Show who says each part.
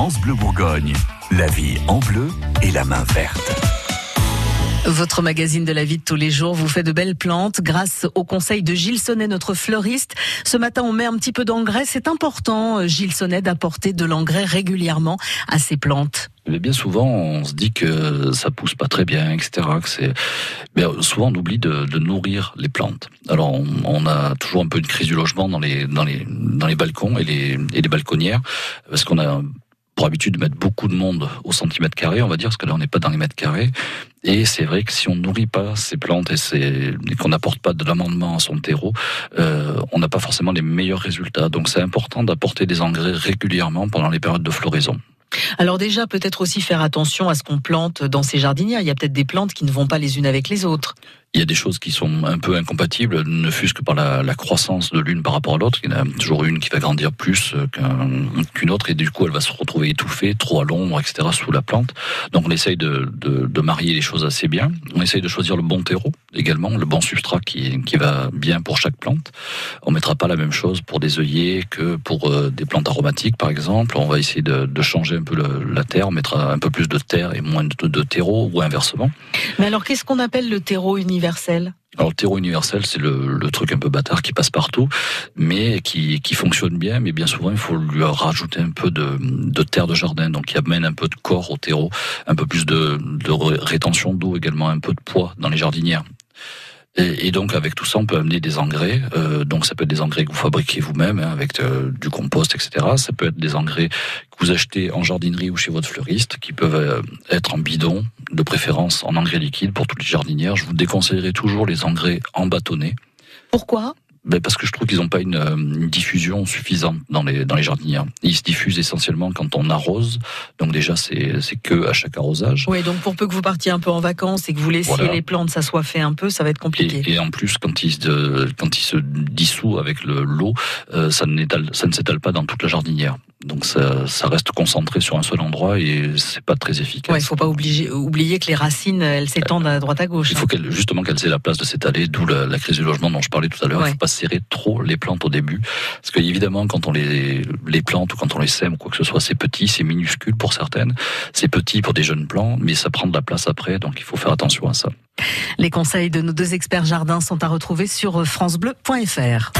Speaker 1: France Bleu Bourgogne, la vie en bleu et la main verte.
Speaker 2: Votre magazine de la vie de tous les jours vous fait de belles plantes grâce au conseil de Gilles Sonnet, notre fleuriste. Ce matin, on met un petit peu d'engrais. C'est important, Gilles Sonnet, d'apporter de l'engrais régulièrement à ces plantes.
Speaker 3: Mais bien souvent, on se dit que ça pousse pas très bien, etc. Que c'est, mais souvent on oublie de, de, nourrir les plantes. Alors on, on, a toujours un peu une crise du logement dans les dans les dans les balcons et les et les balconnières parce qu'on a pour habitude de mettre beaucoup de monde au centimètre carré, on va dire, parce que là on n'est pas dans les mètres carrés. Et c'est vrai que si on nourrit pas ces plantes et, qu'on n'apporte pas de l'amendement à son terreau, euh, on n'a pas forcément les meilleurs résultats. Donc c'est important d'apporter des engrais régulièrement pendant les périodes de floraison.
Speaker 2: Alors déjà, peut-être aussi faire attention à ce qu'on plante dans ces jardinières. Il y a peut-être des plantes qui ne vont pas les unes avec les autres.
Speaker 3: Il y a des choses qui sont un peu incompatibles, ne fût-ce que par la, croissance de l'une par rapport à l'autre. Il y en a toujours une qui va grandir plus qu'une autre et du coup elle va se retrouver étouffée, trop à l'ombre, etc. sous la plante. Donc on essaye de, de, marier les choses assez bien. On essaye de choisir le bon terreau également, le bon substrat qui, qui va bien pour chaque plante. On mettra pas la même chose pour des œillets que pour euh, des plantes aromatiques par exemple. On va essayer de, changer un peu la terre, on mettra un peu plus de terre et moins de, de terreau ou inversement.
Speaker 2: Mais alors qu'est-ce qu'on appelle le terreau universel?
Speaker 3: Alors le terreau universel, c'est le, truc un peu bâtard qui passe partout, mais qui, qui fonctionne bien. Mais bien souvent, il faut lui rajouter un peu de, de terre de jardin, donc qui amène un peu de corps au terreau, un peu plus de rétention d'eau également, un peu de poids dans les jardinières. Et, donc avec tout ça, on peut amener des engrais. Euh, donc ça peut être des engrais que vous fabriquez vous-même hein, avec euh, du compost, etc. Ça peut être des engrais que vous achetez en jardinerie ou chez votre fleuriste, qui peuvent euh, être en bidon, de préférence en engrais liquide pour toutes les jardinières. Je vous déconseillerais toujours les engrais en bâtonnet.
Speaker 2: Pourquoi?
Speaker 3: Ben parce que je trouve qu'ils n'ont pas une, une, diffusion suffisante dans les dans les jardinières. Ils se diffusent essentiellement quand on arrose, donc déjà c'est c'est que à chaque arrosage.
Speaker 2: Oui, donc pour peu que vous partiez un peu en vacances et que vous laissiez voilà. les plantes s'assoiffer un peu, ça va être compliqué.
Speaker 3: Et, et en plus, quand il se quand il se dissout avec le l'eau, euh, ça n'étale ça ne s'étale pas dans toute la jardinière. Donc ça, ça, reste concentré sur un seul endroit et c'est pas très efficace.
Speaker 2: Ouais, il faut pas oublier, oublier que les racines, elles s'étendent à droite à gauche.
Speaker 3: Il faut qu'elles, justement qu'elles aient la place de s'étaler, d'où la, la, crise du logement dont je parlais tout à l'heure. Ouais. Il faut pas serrer trop les plantes au début, parce que évidemment quand on les, plante ou quand on les sème ou quoi que ce soit, c'est petit, c'est minuscule pour certaines, c'est petit pour des jeunes plants, mais ça prend de la place après, donc il faut faire attention à ça.
Speaker 2: Les conseils de nos deux experts jardins sont à retrouver sur francebleu.fr.